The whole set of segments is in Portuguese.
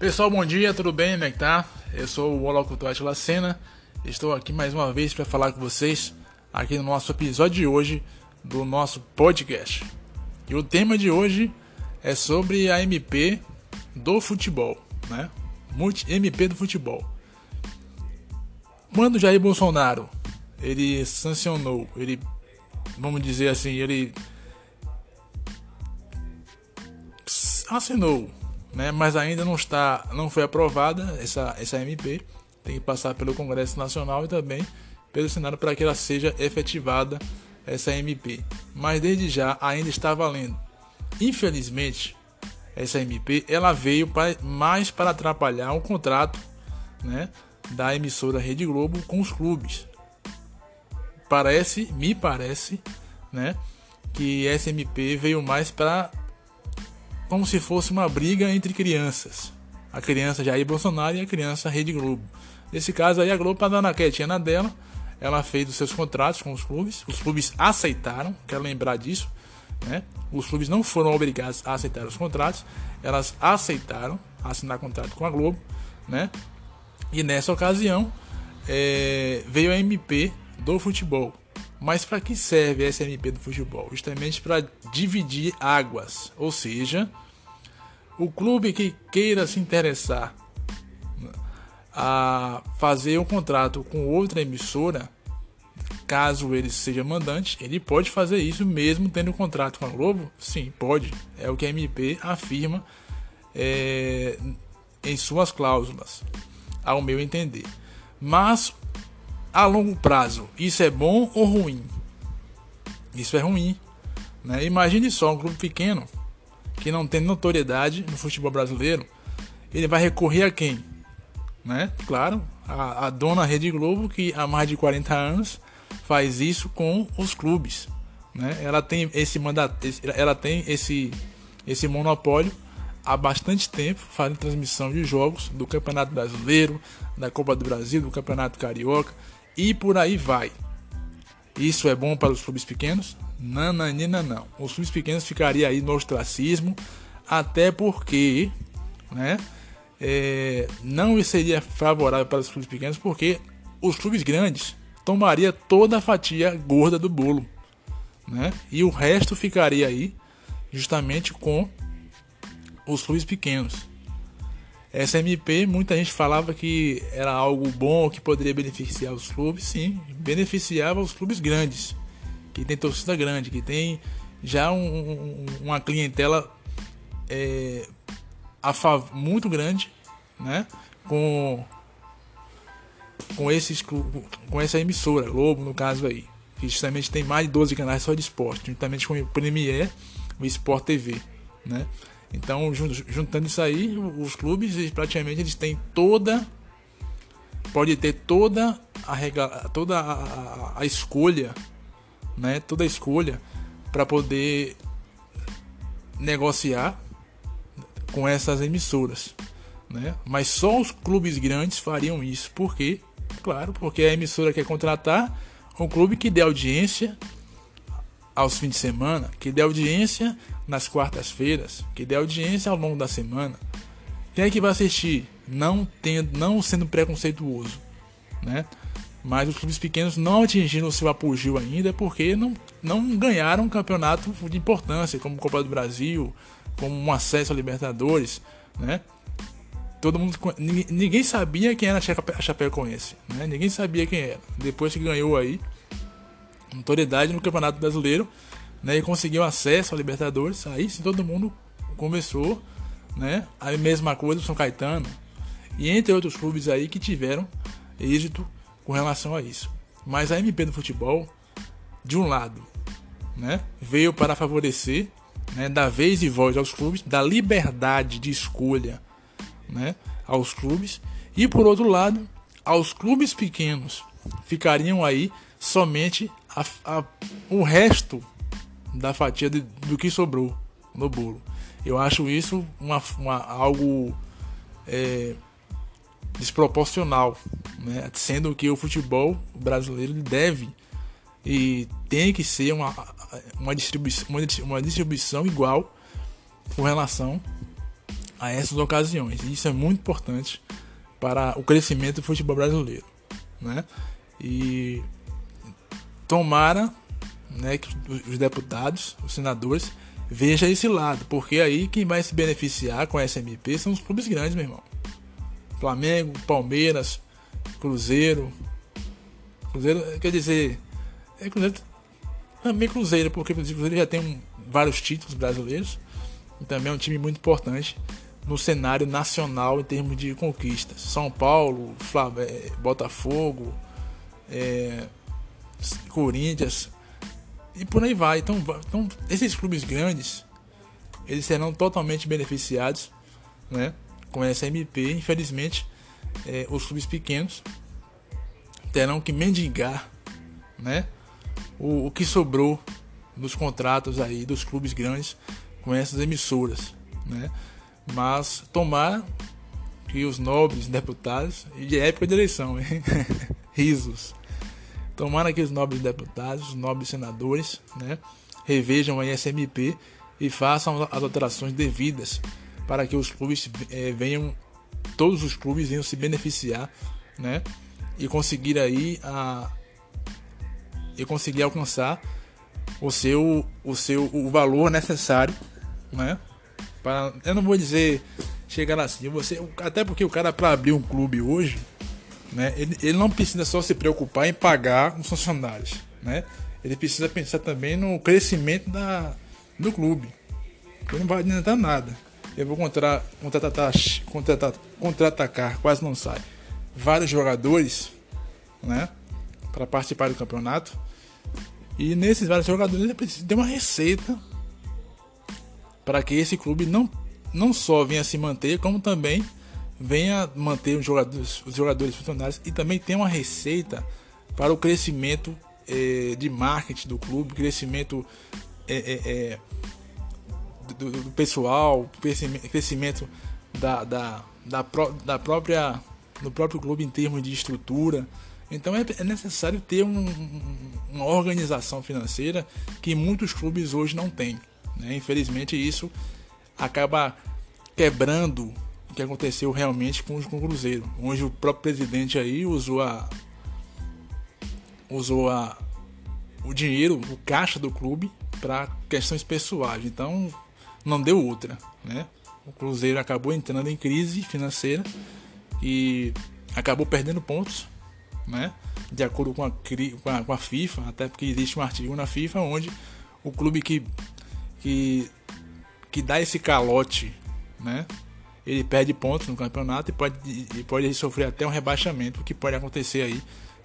Pessoal, bom dia, tudo bem? Como é que tá? Eu sou o Holocutor Atila Sena. Estou aqui mais uma vez para falar com vocês aqui no nosso episódio de hoje do nosso podcast. E o tema de hoje é sobre a MP do futebol, né? MP do futebol. Quando Jair Bolsonaro ele sancionou, ele vamos dizer assim, ele assinou né? Mas ainda não está, não foi aprovada essa essa MP. Tem que passar pelo Congresso Nacional e também pelo Senado para que ela seja efetivada essa MP. Mas desde já ainda está valendo. Infelizmente, essa MP ela veio pra, mais para atrapalhar o contrato, né, da emissora Rede Globo com os clubes. Parece, me parece, né, que essa MP veio mais para como se fosse uma briga entre crianças. A criança Jair Bolsonaro e a criança Rede Globo. Nesse caso aí a Globo tá dando a quietinha na dela. Ela fez os seus contratos com os clubes. Os clubes aceitaram, quero lembrar disso. Né? Os clubes não foram obrigados a aceitar os contratos. Elas aceitaram assinar contrato com a Globo. Né? E nessa ocasião é, veio a MP do futebol. Mas para que serve a SMP do futebol? Justamente para dividir águas, ou seja, o clube que queira se interessar a fazer um contrato com outra emissora, caso ele seja mandante, ele pode fazer isso mesmo tendo um contrato com a Globo? Sim, pode. É o que a MP afirma é, em suas cláusulas, ao meu entender. Mas a longo prazo, isso é bom ou ruim? Isso é ruim. Né? Imagine só um clube pequeno que não tem notoriedade no futebol brasileiro, ele vai recorrer a quem? Né? Claro, a, a dona Rede Globo, que há mais de 40 anos faz isso com os clubes. Né? Ela tem esse mandato, ela tem esse, esse monopólio há bastante tempo, fazendo transmissão de jogos do Campeonato Brasileiro, da Copa do Brasil, do Campeonato Carioca e por aí vai. Isso é bom para os clubes pequenos? Nananina não. Os clubes pequenos ficariam aí no ostracismo, até porque né, é, não seria favorável para os clubes pequenos, porque os clubes grandes tomaria toda a fatia gorda do bolo. Né? E o resto ficaria aí justamente com os clubes pequenos. Essa MP, muita gente falava que era algo bom, que poderia beneficiar os clubes. Sim, beneficiava os clubes grandes, que tem torcida grande, que tem já um, um, uma clientela é, muito grande, né? Com, com, esses, com essa emissora, Globo no caso aí, que justamente tem mais de 12 canais só de esporte, juntamente com o Premier o Sport TV, né? Então, juntando isso aí, os clubes praticamente eles têm toda pode ter toda a toda a, a, a escolha, né? Toda a escolha para poder negociar com essas emissoras, né? Mas só os clubes grandes fariam isso, porque, claro, porque a emissora quer contratar um clube que dê audiência aos fins de semana, que dê audiência nas quartas-feiras, que dê audiência ao longo da semana. Quem é que vai assistir? Não, tendo, não sendo preconceituoso, né? Mas os clubes pequenos não atingiram o seu apogeu ainda porque não, não ganharam um campeonato de importância, como Copa do Brasil, como um acesso a Libertadores, né? Todo mundo, ninguém sabia quem era a Chapecoense, né? Ninguém sabia quem era. Depois que ganhou aí notoriedade no Campeonato Brasileiro, né, e conseguiu acesso à Libertadores, aí sim todo mundo começou, né, a mesma coisa o São Caetano e entre outros clubes aí que tiveram êxito com relação a isso. Mas a MP do futebol, de um lado, né, veio para favorecer, né, vez e voz aos clubes, dar liberdade de escolha, né, aos clubes, e por outro lado, aos clubes pequenos ficariam aí somente a, a, o resto da fatia de, do que sobrou no bolo. Eu acho isso uma, uma algo é, desproporcional, né? sendo que o futebol brasileiro deve e tem que ser uma, uma, distribuição, uma, uma distribuição igual com relação a essas ocasiões. Isso é muito importante para o crescimento do futebol brasileiro, né? E tomara, né, que os deputados, os senadores vejam esse lado, porque aí quem vai se beneficiar com a SMP são os clubes grandes, meu irmão. Flamengo, Palmeiras, Cruzeiro. Cruzeiro, quer dizer, é Cruzeiro também Cruzeiro, porque o Cruzeiro já tem um, vários títulos brasileiros e também é um time muito importante no cenário nacional em termos de conquistas. São Paulo, Flamengo, é, Botafogo, é, Corinthians e por aí vai. Então, então, esses clubes grandes eles serão totalmente beneficiados, né, com essa MP. Infelizmente, é, os clubes pequenos terão que mendigar, né, o, o que sobrou dos contratos aí dos clubes grandes com essas emissoras, né? Mas tomar que os nobres deputados, e de época de eleição, hein? risos, tomara que os nobres deputados, os nobres senadores, né, revejam a SMP e façam as alterações devidas para que os clubes é, venham, todos os clubes venham se beneficiar, né, e conseguir aí a e conseguir alcançar o seu o seu o valor necessário, né, para, eu não vou dizer chegar assim, você, até porque o cara para abrir um clube hoje, né, ele, ele não precisa só se preocupar em pagar os funcionários, né? Ele precisa pensar também no crescimento da, do clube. Porque não vai adiantar nada. Eu vou contratar, contratar, contratar, contratar quase não sai, vários jogadores, né, para participar do campeonato. E nesses vários jogadores ele precisa ter uma receita para que esse clube não, não só venha se manter, como também venha manter os jogadores, os jogadores funcionários e também tenha uma receita para o crescimento é, de marketing do clube, crescimento é, do, do, pessoal, crescimento, da, da, da, pró, da própria do próprio clube em termos de estrutura. Então é, é necessário ter um, uma organização financeira que muitos clubes hoje não têm. Né? Infelizmente, isso acaba quebrando o que aconteceu realmente com, com o Cruzeiro, onde o próprio presidente aí usou a usou a, o dinheiro, o caixa do clube para questões pessoais. Então, não deu outra, né? O Cruzeiro acabou entrando em crise financeira e acabou perdendo pontos, né? De acordo com a, com a, com a FIFA, até porque existe um artigo na FIFA onde o clube que que, que dá esse calote, né? Ele perde pontos no campeonato e pode, e pode sofrer até um rebaixamento, o que pode acontecer aí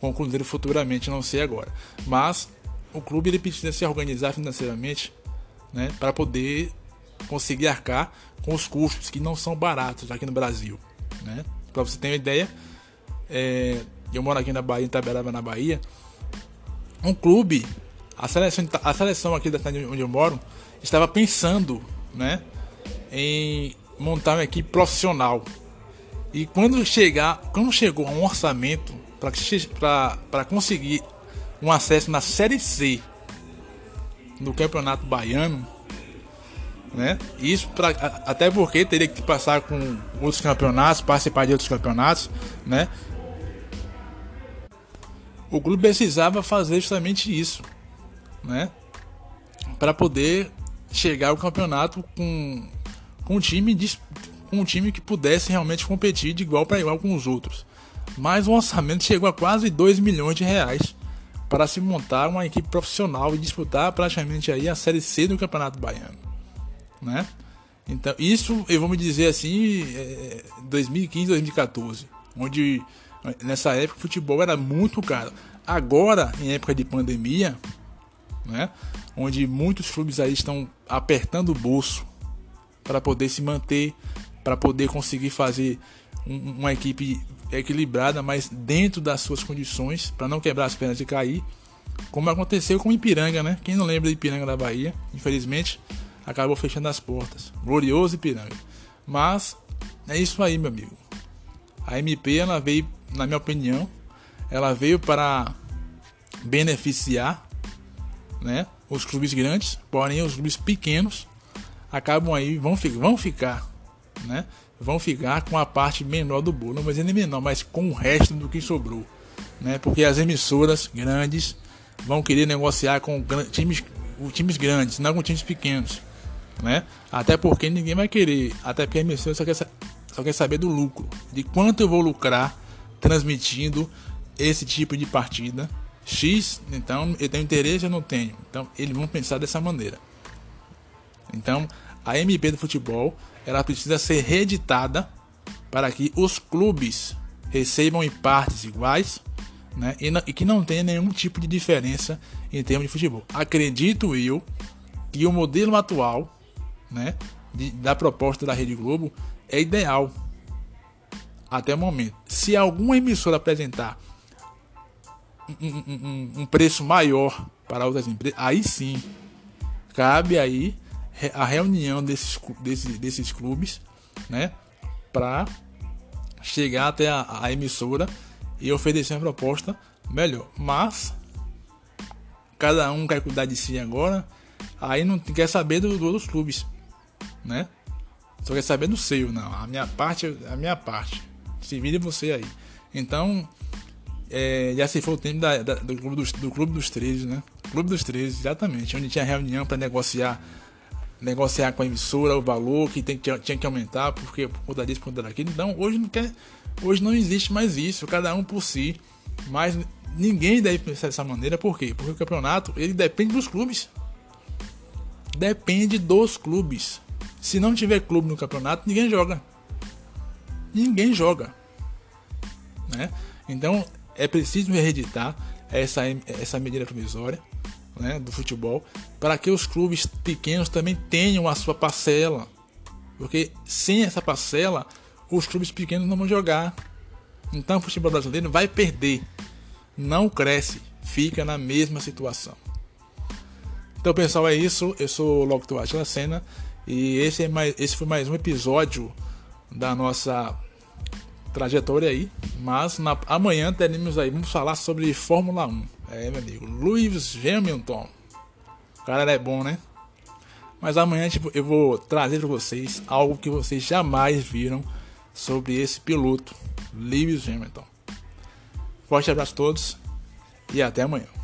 com o Cruzeiro futuramente, não sei agora. Mas o clube ele precisa se organizar financeiramente, né, para poder conseguir arcar com os custos que não são baratos aqui no Brasil, né? Para você ter uma ideia, é, eu moro aqui na Bahia, em Itaberaba, na Bahia. Um clube, a seleção, a seleção aqui da onde eu moro, estava pensando né, em montar uma equipe profissional. E quando chegar, quando chegou a um orçamento para conseguir um acesso na Série C do Campeonato Baiano, né? Isso pra, até porque teria que passar com outros campeonatos, participar de outros campeonatos, né? O clube precisava fazer justamente isso, né? Para poder chegar ao campeonato com, com um time de, com um time que pudesse realmente competir de igual para igual com os outros. Mas o orçamento chegou a quase 2 milhões de reais para se montar uma equipe profissional e disputar praticamente aí a Série C do Campeonato Baiano, né? Então, isso eu vou me dizer assim, é, 2015, 2014, onde nessa época o futebol era muito caro. Agora, em época de pandemia, né? Onde muitos clubes aí estão apertando o bolso para poder se manter, para poder conseguir fazer um, uma equipe equilibrada, mas dentro das suas condições, para não quebrar as pernas e cair, como aconteceu com o Ipiranga, né? Quem não lembra de Ipiranga da Bahia, infelizmente, acabou fechando as portas. Glorioso Ipiranga. Mas é isso aí, meu amigo. A MP ela veio, na minha opinião, ela veio para beneficiar né? Os clubes grandes, porém os clubes pequenos acabam aí vão, vão ficar né? Vão ficar com a parte menor do bolo, não vou nem menor, mas com o resto do que sobrou, né? Porque as emissoras grandes vão querer negociar com times, times grandes, não com times pequenos, né? Até porque ninguém vai querer, até porque a emissora só quer, só quer saber do lucro, de quanto eu vou lucrar transmitindo esse tipo de partida X, então eu tenho interesse ou não tenho. Então eles vão pensar dessa maneira. Então a MP do futebol ela precisa ser reeditada para que os clubes recebam em partes iguais né, e, e que não tenha nenhum tipo de diferença em termos de futebol. Acredito eu que o modelo atual né, de, da proposta da Rede Globo é ideal até o momento. Se alguma emissora apresentar um, um, um, preço maior para outras empresas, aí sim cabe aí a reunião desses, desses, desses clubes, né, para chegar até a, a, emissora e oferecer uma proposta melhor. Mas cada um quer cuidar de si agora, aí não quer saber dos do outros clubes, né? Só quer saber do seu, não. A minha parte, a minha parte. Se vire você aí. Então, é, já se foi o tempo da, da, do, clube dos, do Clube dos 13, né? Clube dos 13, exatamente. Onde tinha reunião para negociar negociar com a emissora o valor que tem, tinha, tinha que aumentar porque por conta disso, por conta daquilo. Então, hoje não quer, hoje não existe mais isso, cada um por si. Mas ninguém deve pensar dessa maneira, por quê? Porque o campeonato, ele depende dos clubes. Depende dos clubes. Se não tiver clube no campeonato, ninguém joga. Ninguém joga. Né? Então, é preciso reeditar essa, essa medida provisória né, do futebol para que os clubes pequenos também tenham a sua parcela. Porque sem essa parcela, os clubes pequenos não vão jogar. Então o futebol brasileiro vai perder. Não cresce, fica na mesma situação. Então pessoal, é isso. Eu sou o Atila Senna e esse, é mais, esse foi mais um episódio da nossa trajetória aí. Mas na, amanhã teremos aí, vamos falar sobre Fórmula 1. É, meu amigo, Lewis Hamilton. O cara é bom, né? Mas amanhã tipo, eu vou trazer para vocês algo que vocês jamais viram sobre esse piloto, Lewis Hamilton. Forte abraço a todos e até amanhã.